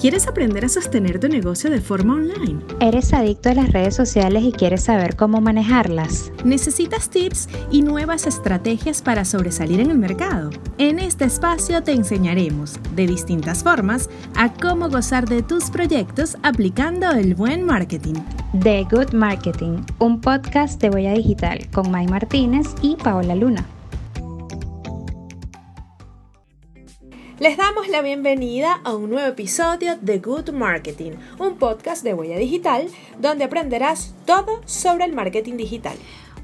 ¿Quieres aprender a sostener tu negocio de forma online? ¿Eres adicto a las redes sociales y quieres saber cómo manejarlas? ¿Necesitas tips y nuevas estrategias para sobresalir en el mercado? En este espacio te enseñaremos, de distintas formas, a cómo gozar de tus proyectos aplicando el buen marketing. The Good Marketing, un podcast de Boya Digital con May Martínez y Paola Luna. Les damos la bienvenida a un nuevo episodio de Good Marketing, un podcast de huella digital donde aprenderás todo sobre el marketing digital.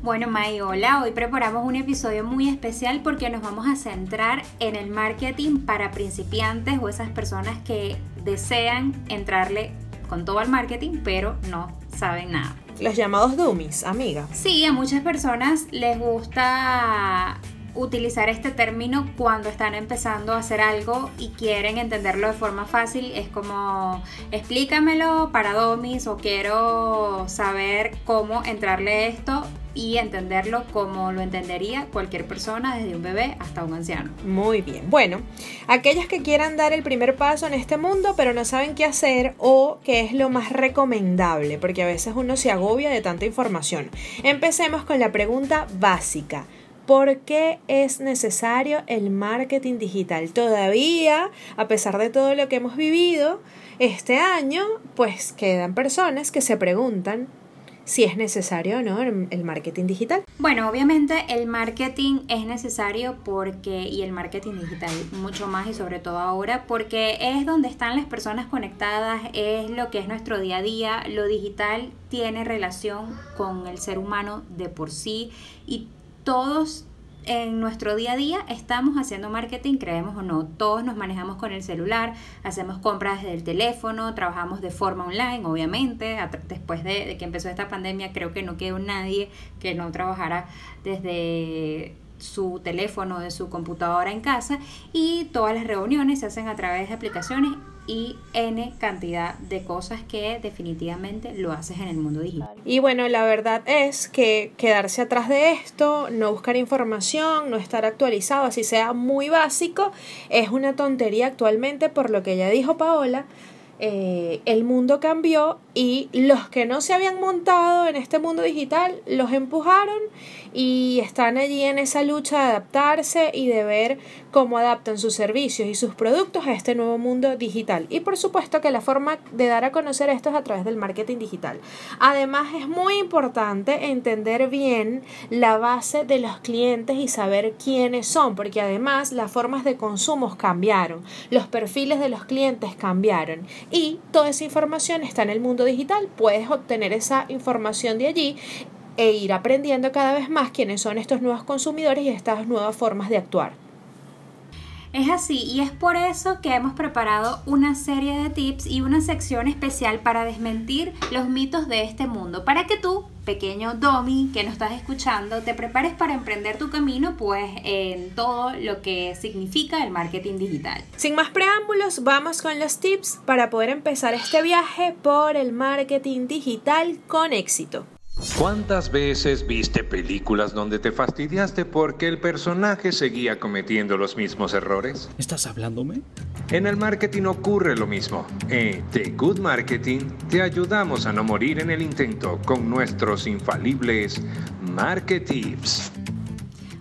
Bueno, May, hola. Hoy preparamos un episodio muy especial porque nos vamos a centrar en el marketing para principiantes o esas personas que desean entrarle con todo al marketing, pero no saben nada. Los llamados dummies, amiga. Sí, a muchas personas les gusta utilizar este término cuando están empezando a hacer algo y quieren entenderlo de forma fácil. Es como explícamelo para domis o quiero saber cómo entrarle esto y entenderlo como lo entendería cualquier persona, desde un bebé hasta un anciano. Muy bien. Bueno, aquellos que quieran dar el primer paso en este mundo, pero no saben qué hacer o qué es lo más recomendable, porque a veces uno se agobia de tanta información. Empecemos con la pregunta básica. ¿Por qué es necesario el marketing digital? Todavía, a pesar de todo lo que hemos vivido este año, pues quedan personas que se preguntan si es necesario o no el marketing digital. Bueno, obviamente el marketing es necesario porque, y el marketing digital mucho más y sobre todo ahora, porque es donde están las personas conectadas, es lo que es nuestro día a día, lo digital tiene relación con el ser humano de por sí y todos en nuestro día a día estamos haciendo marketing, creemos o no. Todos nos manejamos con el celular, hacemos compras desde el teléfono, trabajamos de forma online, obviamente. Después de, que empezó esta pandemia, creo que no quedó nadie que no trabajara desde su teléfono, de su computadora en casa y todas las reuniones se hacen a través de aplicaciones y N cantidad de cosas que definitivamente lo haces en el mundo digital. Y bueno, la verdad es que quedarse atrás de esto, no buscar información, no estar actualizado, así sea muy básico, es una tontería actualmente por lo que ya dijo Paola. Eh, el mundo cambió y los que no se habían montado en este mundo digital los empujaron y están allí en esa lucha de adaptarse y de ver cómo adaptan sus servicios y sus productos a este nuevo mundo digital. Y por supuesto que la forma de dar a conocer esto es a través del marketing digital. Además es muy importante entender bien la base de los clientes y saber quiénes son, porque además las formas de consumo cambiaron, los perfiles de los clientes cambiaron y toda esa información está en el mundo digital. Puedes obtener esa información de allí e ir aprendiendo cada vez más quiénes son estos nuevos consumidores y estas nuevas formas de actuar. Es así y es por eso que hemos preparado una serie de tips y una sección especial para desmentir los mitos de este mundo, para que tú, pequeño Domi que nos estás escuchando, te prepares para emprender tu camino pues en todo lo que significa el marketing digital. Sin más preámbulos, vamos con los tips para poder empezar este viaje por el marketing digital con éxito. ¿Cuántas veces viste películas donde te fastidiaste porque el personaje seguía cometiendo los mismos errores? ¿Estás hablándome? En el marketing ocurre lo mismo. En The Good Marketing te ayudamos a no morir en el intento con nuestros infalibles Marketips.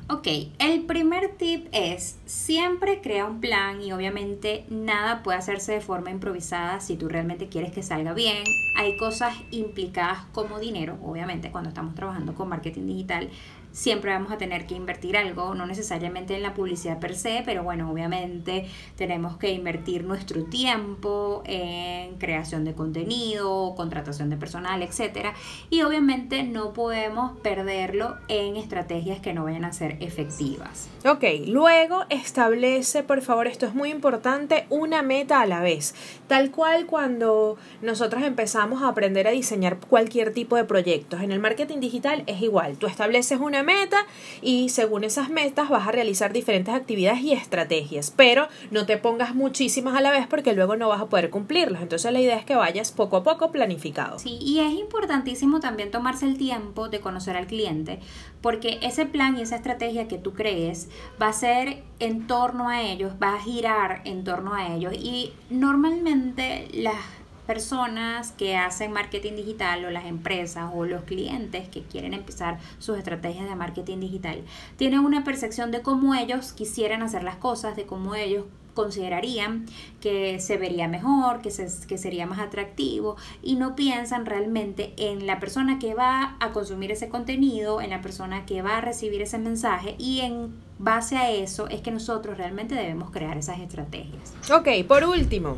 Ok, el primer tip es siempre crea un plan y obviamente nada puede hacerse de forma improvisada si tú realmente quieres que salga bien. Hay cosas implicadas como dinero, obviamente cuando estamos trabajando con marketing digital siempre vamos a tener que invertir algo, no necesariamente en la publicidad per se, pero bueno, obviamente tenemos que invertir nuestro tiempo en creación de contenido, contratación de personal, etcétera, y obviamente no podemos perderlo en estrategias que no vayan a ser efectivas. Ok, luego establece, por favor, esto es muy importante, una meta a la vez, tal cual cuando nosotros empezamos a aprender a diseñar cualquier tipo de proyectos. En el marketing digital es igual, tú estableces una meta y según esas metas vas a realizar diferentes actividades y estrategias, pero no te pongas muchísimas a la vez porque luego no vas a poder cumplirlas. Entonces la idea es que vayas poco a poco planificado. Sí, y es importantísimo también tomarse el tiempo de conocer al cliente, porque ese plan y esa estrategia que tú crees va a ser en torno a ellos, va a girar en torno a ellos y normalmente las personas que hacen marketing digital o las empresas o los clientes que quieren empezar sus estrategias de marketing digital tienen una percepción de cómo ellos quisieran hacer las cosas, de cómo ellos considerarían que se vería mejor, que, se, que sería más atractivo y no piensan realmente en la persona que va a consumir ese contenido, en la persona que va a recibir ese mensaje y en base a eso es que nosotros realmente debemos crear esas estrategias. Ok, por último,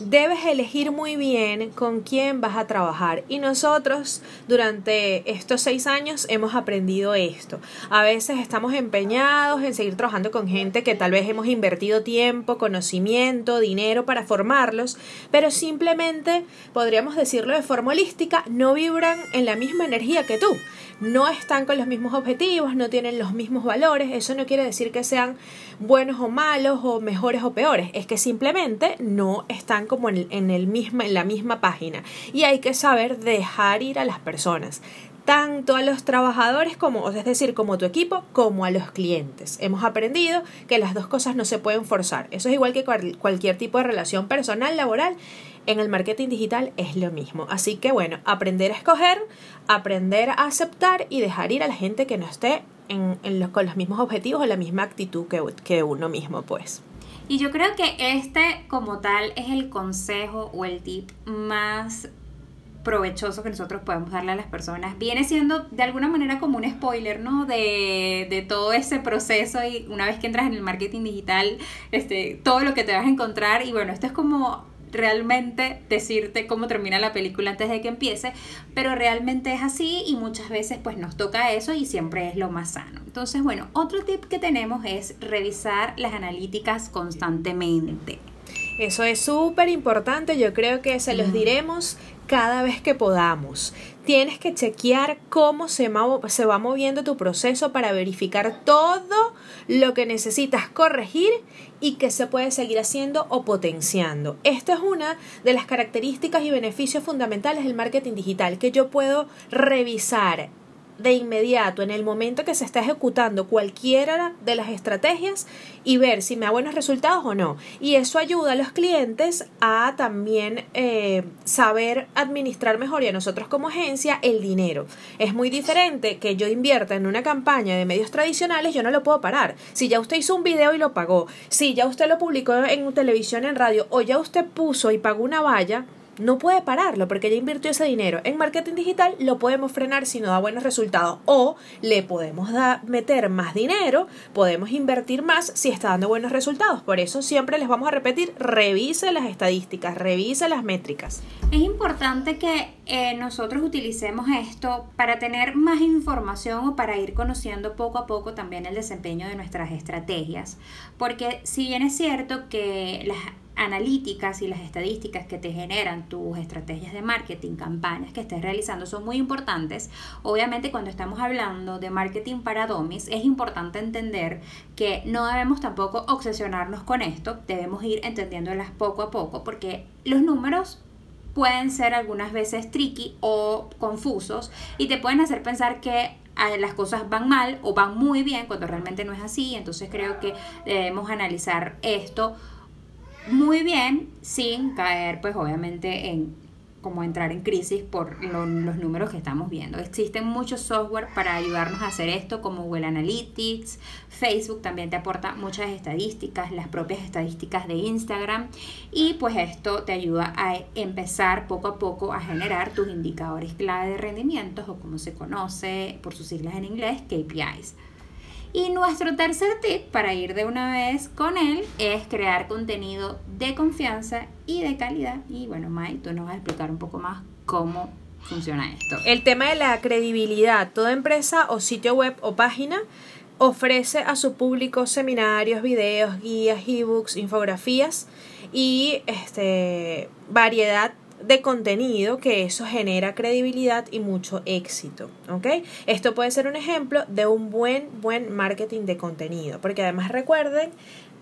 debes elegir muy bien con quién vas a trabajar. Y nosotros durante estos seis años hemos aprendido esto. A veces estamos empeñados en seguir trabajando con gente que tal vez hemos invertido tiempo, conocimiento, dinero para formarlos, pero simplemente, podríamos decirlo de forma holística, no vibran en la misma energía que tú. No están con los mismos objetivos, no tienen los mismos valores. Eso no quiere decir que sean buenos o malos o mejores o peores. Es que simplemente no están como en, en, el misma, en la misma página. Y hay que saber dejar ir a las personas tanto a los trabajadores como, es decir, como tu equipo, como a los clientes. Hemos aprendido que las dos cosas no se pueden forzar. Eso es igual que cualquier tipo de relación personal, laboral. En el marketing digital es lo mismo. Así que bueno, aprender a escoger, aprender a aceptar y dejar ir a la gente que no esté en, los, con los mismos objetivos o la misma actitud que, que uno mismo, pues. Y yo creo que este como tal es el consejo o el tip más provechoso que nosotros podemos darle a las personas. Viene siendo de alguna manera como un spoiler, ¿no? De, de, todo ese proceso y una vez que entras en el marketing digital, este, todo lo que te vas a encontrar y bueno, esto es como realmente decirte cómo termina la película antes de que empiece, pero realmente es así y muchas veces pues nos toca eso y siempre es lo más sano. Entonces, bueno, otro tip que tenemos es revisar las analíticas constantemente. Eso es súper importante, yo creo que se los diremos cada vez que podamos. Tienes que chequear cómo se, va moviendo tu proceso para verificar todo lo que necesitas corregir y que se puede seguir haciendo o potenciando. Esto es una de las características y beneficios fundamentales del marketing digital, que yo puedo revisar de inmediato, en el momento que se está ejecutando cualquiera de las estrategias y ver si me da buenos resultados o no. Y eso ayuda a los clientes a también eh, saber administrar mejor y a nosotros como agencia el dinero. Es muy diferente que yo invierta en una campaña de medios tradicionales, yo no lo puedo parar. Si ya usted hizo un video y lo pagó, si ya usted lo publicó en televisión, en radio, o ya usted puso y pagó una valla, no puede pararlo porque ya invirtió ese dinero. En marketing digital lo podemos frenar si no da buenos resultados o le podemos meter más dinero, podemos invertir más si está dando buenos resultados. Por eso siempre les vamos a repetir, revise las estadísticas, revise las métricas. Es importante que eh, nosotros utilicemos esto para tener más información o para ir conociendo poco a poco también el desempeño de nuestras estrategias. Porque si bien es cierto que las analíticas y las estadísticas que te generan tus estrategias de marketing, campañas que estés realizando son muy importantes. Obviamente cuando estamos hablando de marketing para domis es importante entender que no debemos tampoco obsesionarnos con esto, debemos ir entendiéndolas poco a poco porque los números pueden ser algunas veces tricky o confusos y te pueden hacer pensar que ah, las cosas van mal o van muy bien cuando realmente no es así. Entonces creo que debemos analizar esto muy bien sin caer pues obviamente en como entrar en crisis por los números que estamos viendo. Existen muchos software para ayudarnos a hacer esto, como Google Analytics, Facebook también te aporta muchas estadísticas, las propias estadísticas de Instagram, y pues esto te ayuda a empezar poco a poco a generar tus indicadores clave de rendimientos o como se conoce por sus siglas en inglés, KPIs. Y nuestro tercer tip para ir de una vez con él es crear contenido de confianza y de calidad. Y bueno, Mai, tú nos vas a explicar un poco más cómo funciona esto. El tema de la credibilidad. Toda empresa o sitio web o página ofrece a su público seminarios, videos, guías, ebooks, infografías y este, variedad de contenido que eso genera credibilidad y mucho éxito, ¿ok? Esto puede ser un ejemplo de un buen, buen marketing de contenido, porque además recuerden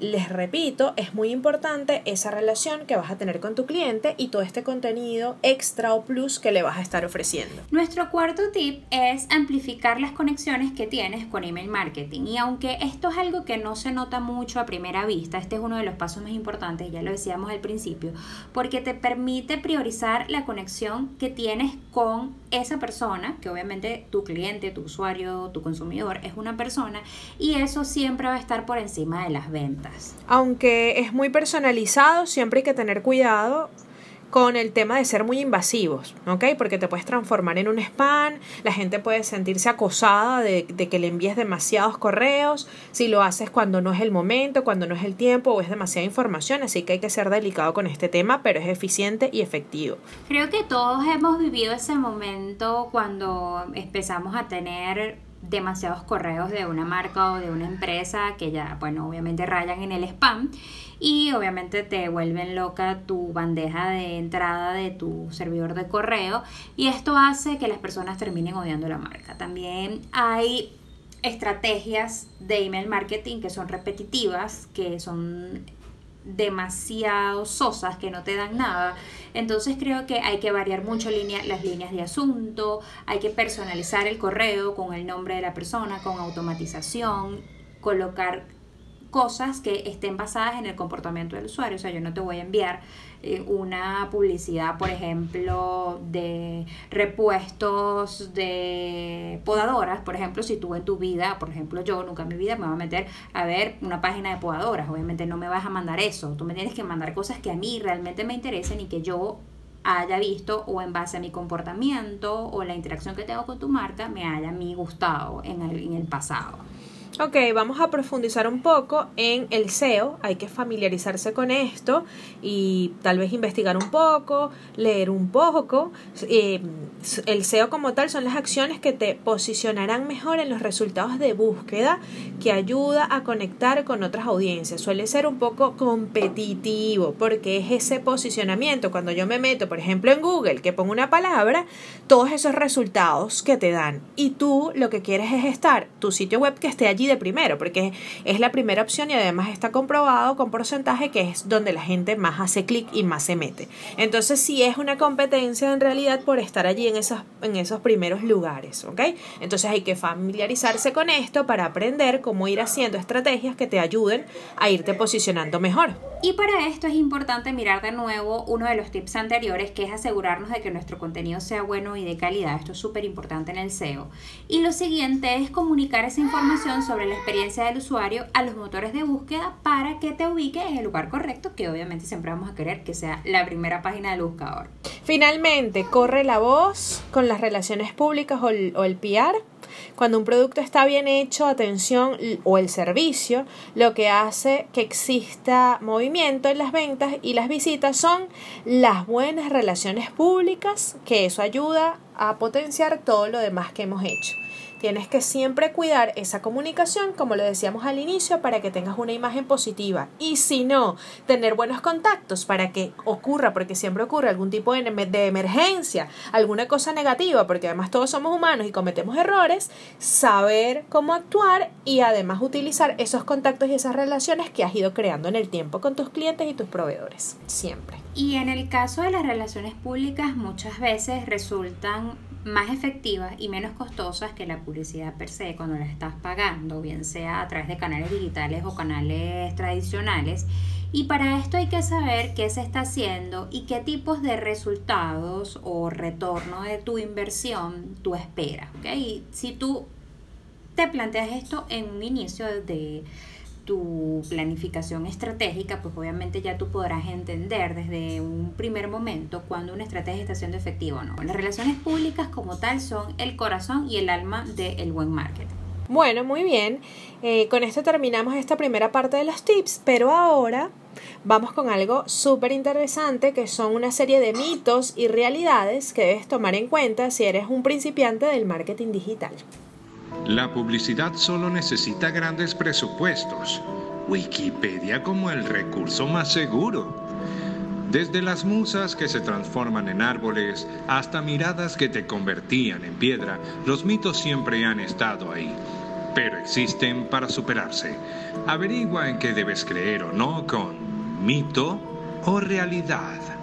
les repito, es muy importante esa relación que vas a tener con tu cliente y todo este contenido extra o plus que le vas a estar ofreciendo. Nuestro cuarto tip es amplificar las conexiones que tienes con email marketing. Y aunque esto es algo que no se nota mucho a primera vista, este es uno de los pasos más importantes, ya lo decíamos al principio, porque te permite priorizar la conexión que tienes con esa persona, que obviamente tu cliente, tu usuario, tu consumidor es una persona, y eso siempre va a estar por encima de las ventas. Aunque es muy personalizado, siempre hay que tener cuidado con el tema de ser muy invasivos, ¿ok? Porque te puedes transformar en un spam, la gente puede sentirse acosada de, de, que le envíes demasiados correos, si lo haces cuando no es el momento, cuando no es el tiempo o es demasiada información, así que hay que ser delicado con este tema, pero es eficiente y efectivo. Creo que todos hemos vivido ese momento cuando empezamos a tener demasiados correos de una marca o de una empresa que ya, bueno, obviamente rayan en el spam y obviamente te vuelven loca tu bandeja de entrada de tu servidor de correo y esto hace que las personas terminen odiando la marca. También hay estrategias de email marketing que son repetitivas, que son demasiado sosas que no te dan nada. Entonces creo que hay que variar mucho las líneas de asunto, hay que personalizar el correo con el nombre de la persona, con automatización, colocar cosas que estén basadas en el comportamiento del usuario. O sea, yo no te voy a enviar eh, una publicidad, por ejemplo, de repuestos de podadoras. Por ejemplo, si tú en tu vida, por ejemplo, yo nunca en mi vida me voy a meter a ver una página de podadoras. Obviamente no me vas a mandar eso. Tú me tienes que mandar cosas que a mí realmente me interesen y que yo haya visto o en base a mi comportamiento o la interacción que tengo con tu marca me haya a gustado en el, en el pasado. Ok, vamos a profundizar un poco en el SEO. Hay que familiarizarse con esto y tal vez investigar un poco, leer un poco. Eh, el SEO como tal son las acciones que te posicionarán mejor en los resultados de búsqueda que ayuda a conectar con otras audiencias. Suele ser un poco competitivo porque es ese posicionamiento. Cuando yo me meto, por ejemplo, en Google, que pongo una palabra, todos esos resultados que te dan. Y tú lo que quieres es estar, tu sitio web que esté allí de primero, porque es la primera opción y además está comprobado con porcentaje que es donde la gente más hace clic y más se mete. Entonces sí es una competencia en realidad por estar allí en esos, en esos primeros lugares, ¿ok? Entonces hay que familiarizarse con esto para aprender cómo ir haciendo estrategias que te ayuden a irte posicionando mejor. Y para esto es importante mirar de nuevo uno de los tips anteriores, que es asegurarnos de que nuestro contenido sea bueno y de calidad. Esto es súper importante en el SEO. Y lo siguiente es comunicar esa información sobre la experiencia del usuario a los motores de búsqueda para que te ubique en el lugar correcto, que obviamente siempre vamos a querer que sea la primera página del buscador. Finalmente, corre la voz con las relaciones públicas o el, o el PR cuando un producto está bien hecho, atención o el servicio, lo que hace que exista movimiento en las ventas y las visitas son las buenas relaciones públicas, que eso ayuda a potenciar todo lo demás que hemos hecho. Tienes que siempre cuidar esa comunicación, como lo decíamos al inicio, para que tengas una imagen positiva. Y si no, tener buenos contactos para que ocurra, porque siempre ocurre algún tipo de, emergencia, alguna cosa negativa, porque además todos somos humanos y cometemos errores, saber cómo actuar y además utilizar esos contactos y esas relaciones que has ido creando en el tiempo con tus clientes y tus proveedores. Siempre. Y en el caso de las relaciones públicas, muchas veces resultan más efectivas y menos costosas que la publicidad per se cuando la estás pagando, bien sea a través de canales digitales o canales tradicionales. Y para esto hay que saber qué se está haciendo y qué tipos de resultados o retorno de tu inversión tú esperas. ¿okay? si tú te planteas esto en un inicio de tu planificación estratégica, pues obviamente ya tú podrás entender desde un primer momento cuando una estrategia está siendo efectiva o no. Las relaciones públicas como tal son el corazón y el alma del buen marketing. Bueno, muy bien. Eh, con esto terminamos esta primera parte de los tips, pero ahora vamos con algo súper interesante que son una serie de mitos y realidades que debes tomar en cuenta si eres un principiante del marketing digital. La publicidad solo necesita grandes presupuestos. Wikipedia como el recurso más seguro. Desde las musas que se transforman en árboles hasta miradas que te convertían en piedra, los mitos siempre han estado ahí, pero existen para superarse. Averigua en qué debes creer o no con mito o realidad.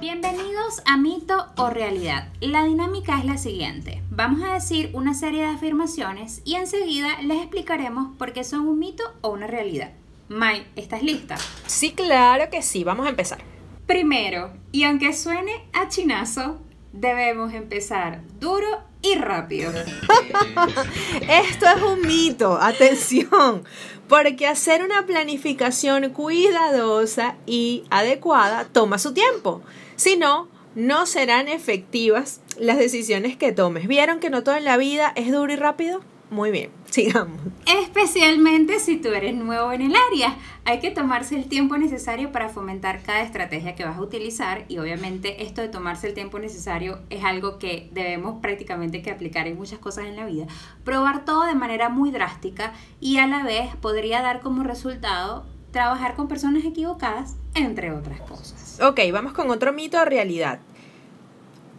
Bienvenidos a Mito o Realidad. La dinámica es la siguiente. Vamos a decir una serie de afirmaciones y enseguida les explicaremos por qué son un mito o una realidad. Mai, ¿estás lista? Sí, claro que sí. Vamos a empezar. Primero, y aunque suene a chinazo, debemos empezar duro y rápido. Esto es un mito, atención, porque hacer una planificación cuidadosa y adecuada toma su tiempo. Si no, no serán efectivas las decisiones que tomes. ¿Vieron que no todo en la vida es duro y rápido? Muy bien, sigamos. Especialmente si tú eres nuevo en el área. Hay que tomarse el tiempo necesario para fomentar cada estrategia que vas a utilizar y obviamente esto de tomarse el tiempo necesario es algo que debemos prácticamente que aplicar en muchas cosas en la vida. Probar todo de manera muy drástica y a la vez podría dar como resultado trabajar con personas equivocadas, entre otras cosas. Ok, vamos con otro mito o realidad.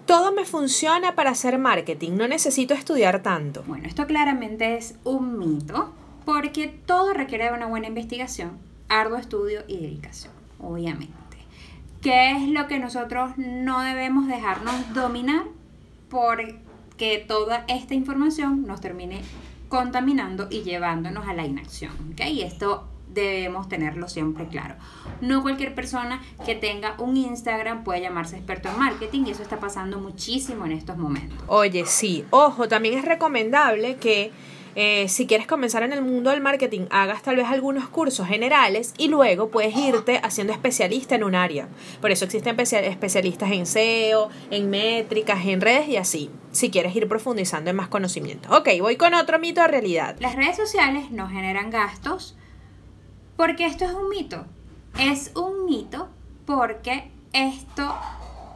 Todo me funciona para hacer marketing, no necesito estudiar tanto. Bueno, esto claramente es un mito porque todo requiere de una buena investigación, arduo estudio y dedicación, obviamente. ¿Qué es lo que nosotros no debemos dejarnos dominar porque toda esta información nos termine contaminando y llevándonos a la inacción? ¿ok? Y esto debemos tenerlo siempre claro. No cualquier persona que tenga un Instagram puede llamarse experto en marketing y eso está pasando muchísimo en estos momentos. Oye, sí, ojo, también es recomendable que eh, si quieres comenzar en el mundo del marketing, hagas tal vez algunos cursos generales y luego puedes irte haciendo especialista en un área. Por eso existen especialistas en SEO, en métricas, en redes y así, si quieres ir profundizando en más conocimiento. Ok, voy con otro mito de realidad. Las redes sociales no generan gastos porque esto es un mito. Es un mito porque esto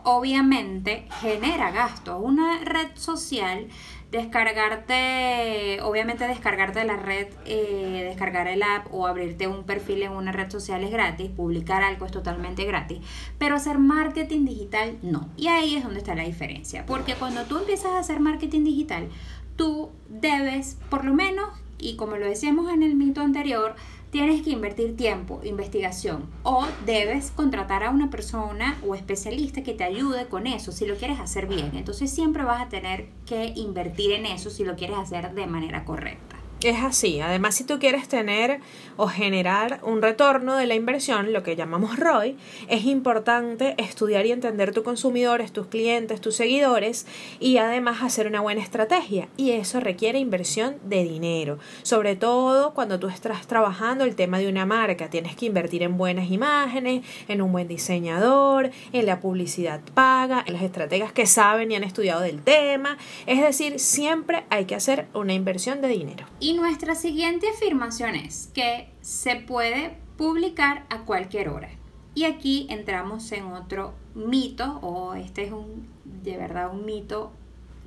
obviamente genera gastos. Una red social, descargarte, obviamente descargarte la red, eh, descargar el app o abrirte un perfil en una red social es gratis, publicar algo es totalmente gratis, pero hacer marketing digital no. Y ahí es donde está la diferencia, porque cuando tú empiezas a hacer marketing digital, tú debes, por lo menos, y como lo decíamos en el mito anterior, tienes que invertir tiempo, investigación o debes contratar a una persona o especialista que te ayude con eso si lo quieres hacer bien. Entonces siempre vas a tener que invertir en eso si lo quieres hacer de manera correcta. Es así. Además, si tú quieres tener o generar un retorno de la inversión, lo que llamamos ROI, es importante estudiar y entender tus consumidores, tus clientes, tus seguidores y además hacer una buena estrategia. Y eso requiere inversión de dinero. Sobre todo cuando tú estás trabajando el tema de una marca. Tienes que invertir en buenas imágenes, en un buen diseñador, en la publicidad paga, en las estrategas que saben y han estudiado del tema. Es decir, siempre hay que hacer una inversión de dinero. Y nuestra siguiente afirmación es que se puede publicar a cualquier hora. Y aquí entramos en otro mito, o este es un, de verdad un mito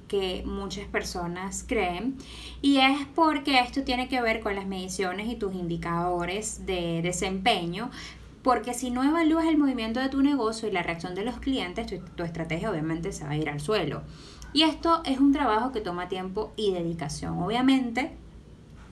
que muchas personas creen y es porque esto tiene que ver con las mediciones y tus indicadores de desempeño porque si no evalúas el movimiento de tu negocio y la reacción de los clientes, tu, tu, estrategia obviamente se va a ir al suelo. Y esto es un trabajo que toma tiempo y dedicación. Obviamente,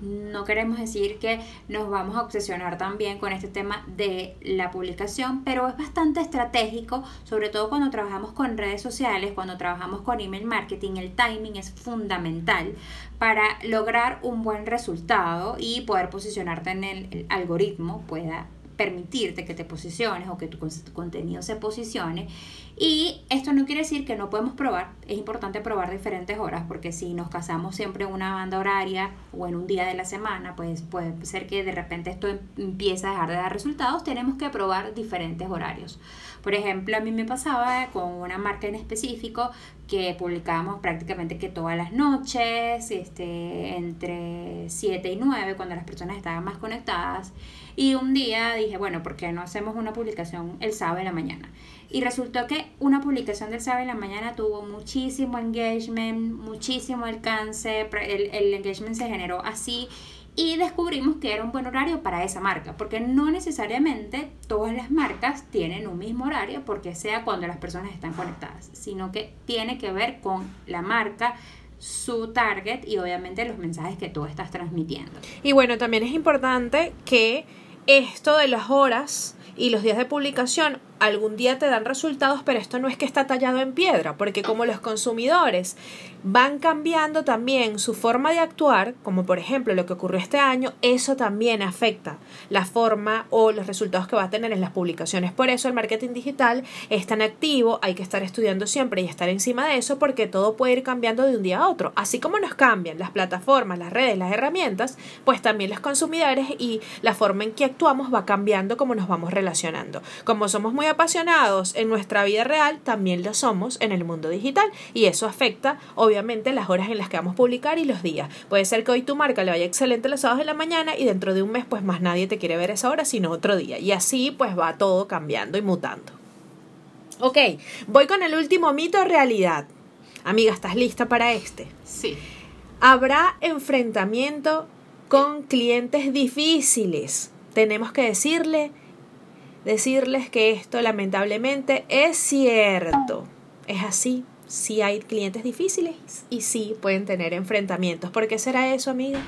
no queremos decir que nos vamos a obsesionar también con este tema de la publicación, pero es bastante estratégico, sobre todo cuando trabajamos con redes sociales, cuando trabajamos con email marketing, el timing es fundamental para lograr un buen resultado y poder posicionarte en el, algoritmo, pueda permitirte que te posiciones o que tu, contenido se posicione. Y esto no quiere decir que no podemos probar, es importante probar diferentes horas, porque si nos casamos siempre en una banda horaria o en un día de la semana, pues puede ser que de repente esto em, empiece a dejar de dar resultados, tenemos que probar diferentes horarios. Por ejemplo, a mí me pasaba con una marca en específico que publicábamos prácticamente que todas las noches, este, entre 7 y 9, cuando las personas estaban más conectadas. Y un día dije, bueno, ¿por qué no hacemos una publicación el sábado en la mañana? Y resultó que una publicación del sábado en la mañana tuvo muchísimo engagement, muchísimo alcance, el, el engagement se generó así y descubrimos que era un buen horario para esa marca, porque no necesariamente todas las marcas tienen un mismo horario porque sea cuando las personas están conectadas, sino que tiene que ver con la marca, su target y obviamente los mensajes que tú estás transmitiendo. Y bueno, también es importante que esto de las horas y los días de publicación algún día te dan resultados, pero esto no es que está tallado en piedra, porque como los consumidores van cambiando también su forma de actuar, como por ejemplo lo que ocurrió este año, eso también afecta la forma o los resultados que va a tener en las publicaciones. Por eso el marketing digital es tan activo, hay que estar estudiando siempre y estar encima de eso porque todo puede ir cambiando de un día a otro. Así como nos cambian las plataformas, las redes, las herramientas, pues también los consumidores y la forma en que actuamos va cambiando como nos vamos relacionando. Como somos muy apasionados en nuestra vida real, también lo somos en el mundo digital y eso afecta obviamente las horas en las que vamos a publicar y los días. Puede ser que hoy tu marca le vaya excelente los sábados de la mañana y dentro de un mes pues más nadie te quiere ver esa hora sino otro día y así pues va todo cambiando y mutando. Ok, voy con el último mito realidad. Amiga, ¿estás lista para este? Sí. Habrá enfrentamiento con clientes difíciles. Tenemos que decirle decirles que esto lamentablemente es cierto. Es así. Sí hay clientes difíciles y sí pueden tener enfrentamientos. ¿Por qué será eso, amiga?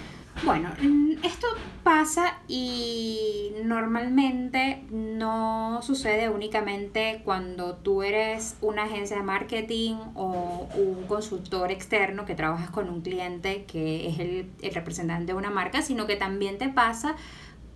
Bueno, esto pasa y normalmente no sucede únicamente cuando tú eres una agencia de marketing o un consultor externo que trabajas con un cliente que es el representante de una marca, sino que también te pasa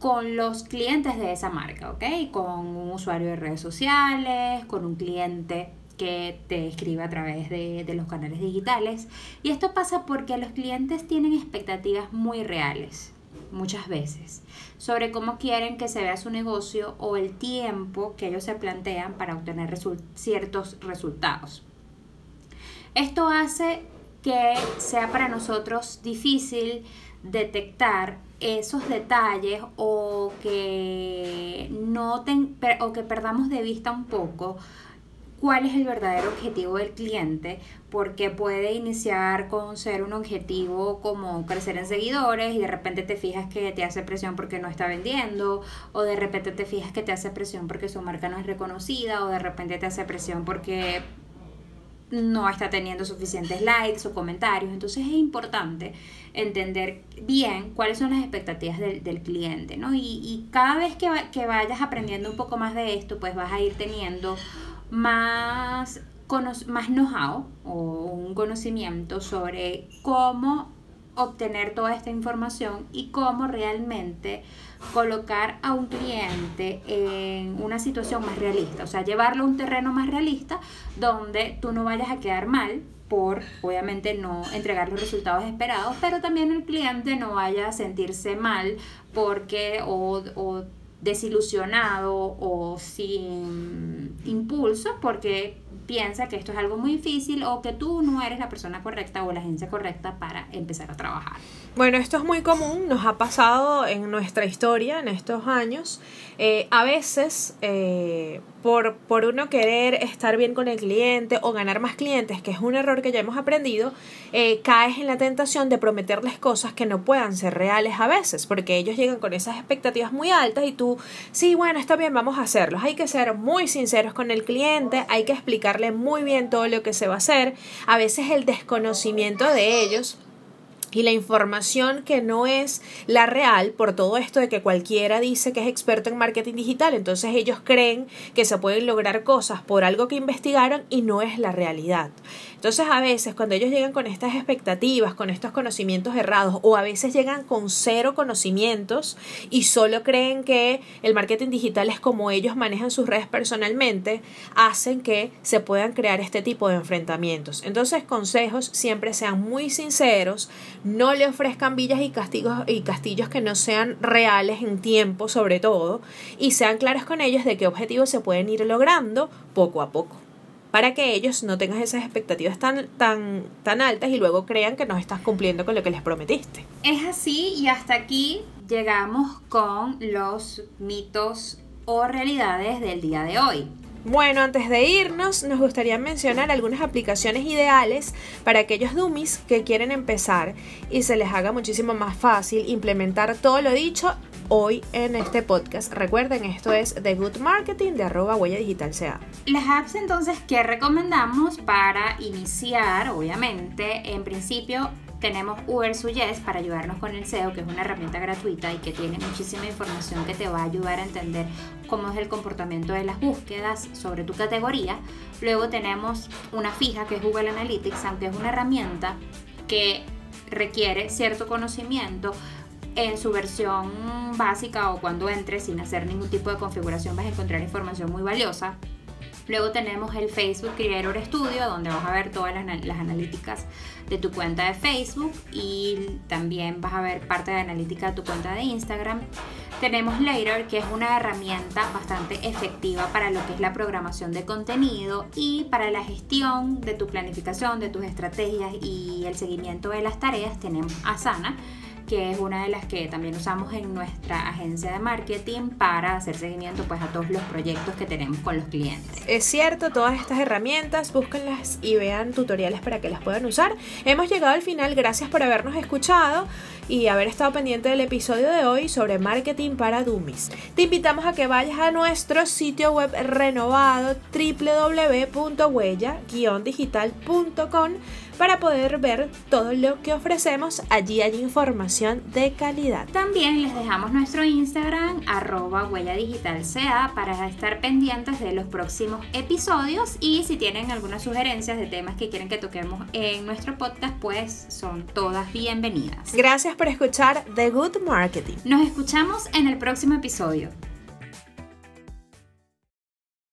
con los clientes de esa marca, ¿ok? Con un usuario de redes sociales, con un cliente que te escribe a través de, de, los canales digitales. Y esto pasa porque los clientes tienen expectativas muy reales, muchas veces, sobre cómo quieren que se vea su negocio o el tiempo que ellos se plantean para obtener ciertos resultados. Esto hace que sea para nosotros difícil detectar esos detalles o que no o que perdamos de vista un poco cuál es el verdadero objetivo del cliente, porque puede iniciar con ser un objetivo como crecer en seguidores y de repente te fijas que te hace presión porque no está vendiendo, o de repente te fijas que te hace presión porque su marca no es reconocida, o de repente te hace presión porque no está teniendo suficientes likes o comentarios. Entonces es importante entender bien cuáles son las expectativas del, cliente, ¿no? Y, cada vez que, que, vayas aprendiendo un poco más de esto, pues vas a ir teniendo más, más know-how o un conocimiento sobre cómo obtener toda esta información y cómo realmente colocar a un cliente en una situación más realista, o sea, llevarlo a un terreno más realista donde tú no vayas a quedar mal por obviamente no entregar los resultados esperados, pero también el cliente no vaya a sentirse mal porque o, o desilusionado o sin impulso porque piensa que esto es algo muy difícil o que tú no eres la persona correcta o la agencia correcta para empezar a trabajar. Bueno, esto es muy común, nos ha pasado en nuestra historia en estos años. Eh, a veces, eh, por, por uno querer estar bien con el cliente o ganar más clientes, que es un error que ya hemos aprendido, eh, caes en la tentación de prometerles cosas que no puedan ser reales a veces, porque ellos llegan con esas expectativas muy altas y tú, sí, bueno, está bien, vamos a hacerlos. Hay que ser muy sinceros con el cliente, hay que explicarle muy bien todo lo que se va a hacer. A veces el desconocimiento de ellos y la información que no es la real por todo esto de que cualquiera dice que es experto en marketing digital, entonces ellos creen que se pueden lograr cosas por algo que investigaron y no es la realidad. Entonces a veces cuando ellos llegan con estas expectativas, con estos conocimientos errados o a veces llegan con cero conocimientos y solo creen que el marketing digital es como ellos manejan sus redes personalmente, hacen que se puedan crear este tipo de enfrentamientos. Entonces consejos siempre sean muy sinceros, no le ofrezcan villas y castigos y castillos que no sean reales en tiempo sobre todo y sean claros con ellos de qué objetivos se pueden ir logrando poco a poco para que ellos no tengan esas expectativas tan, tan, tan altas y luego crean que no estás cumpliendo con lo que les prometiste. Es así y hasta aquí llegamos con los mitos o realidades del día de hoy. Bueno, antes de irnos, nos gustaría mencionar algunas aplicaciones ideales para aquellos dummies que quieren empezar y se les haga muchísimo más fácil implementar todo lo dicho hoy en este podcast. Recuerden, esto es The Good Marketing de arroba huella digital sea. Las apps entonces que recomendamos para iniciar, obviamente, en principio tenemos Uber Suggest para ayudarnos con el SEO, que es una herramienta gratuita y que tiene muchísima información que te va a ayudar a entender cómo es el comportamiento de las búsquedas sobre tu categoría. Luego tenemos una fija que es Google Analytics, aunque es una herramienta que requiere cierto conocimiento en su versión básica o cuando entres sin hacer ningún tipo de configuración vas a encontrar información muy valiosa. Luego tenemos el Facebook Creator Studio, donde vas a ver todas las, las, analíticas de tu cuenta de Facebook y también vas a ver parte de analítica de tu cuenta de Instagram. Tenemos Later, que es una herramienta bastante efectiva para lo que es la programación de contenido y para la gestión de tu planificación, de tus estrategias y el seguimiento de las tareas. Tenemos Asana que es una de las que también usamos en nuestra agencia de marketing para hacer seguimiento pues a todos los proyectos que tenemos con los clientes. Es cierto, todas estas herramientas, búsquenlas y vean tutoriales para que las puedan usar. Hemos llegado al final, gracias por habernos escuchado y haber estado pendiente del episodio de hoy sobre marketing para dummies. Te invitamos a que vayas a nuestro sitio web renovado www.huella-digital.com para poder ver todo lo que ofrecemos. Allí hay información de calidad. También les dejamos nuestro Instagram arroba huella digital sea para estar pendientes de los próximos episodios y si tienen algunas sugerencias de temas que quieren que toquemos en nuestro podcast pues son todas bienvenidas. Gracias por escuchar The Good Marketing. Nos escuchamos en el próximo episodio.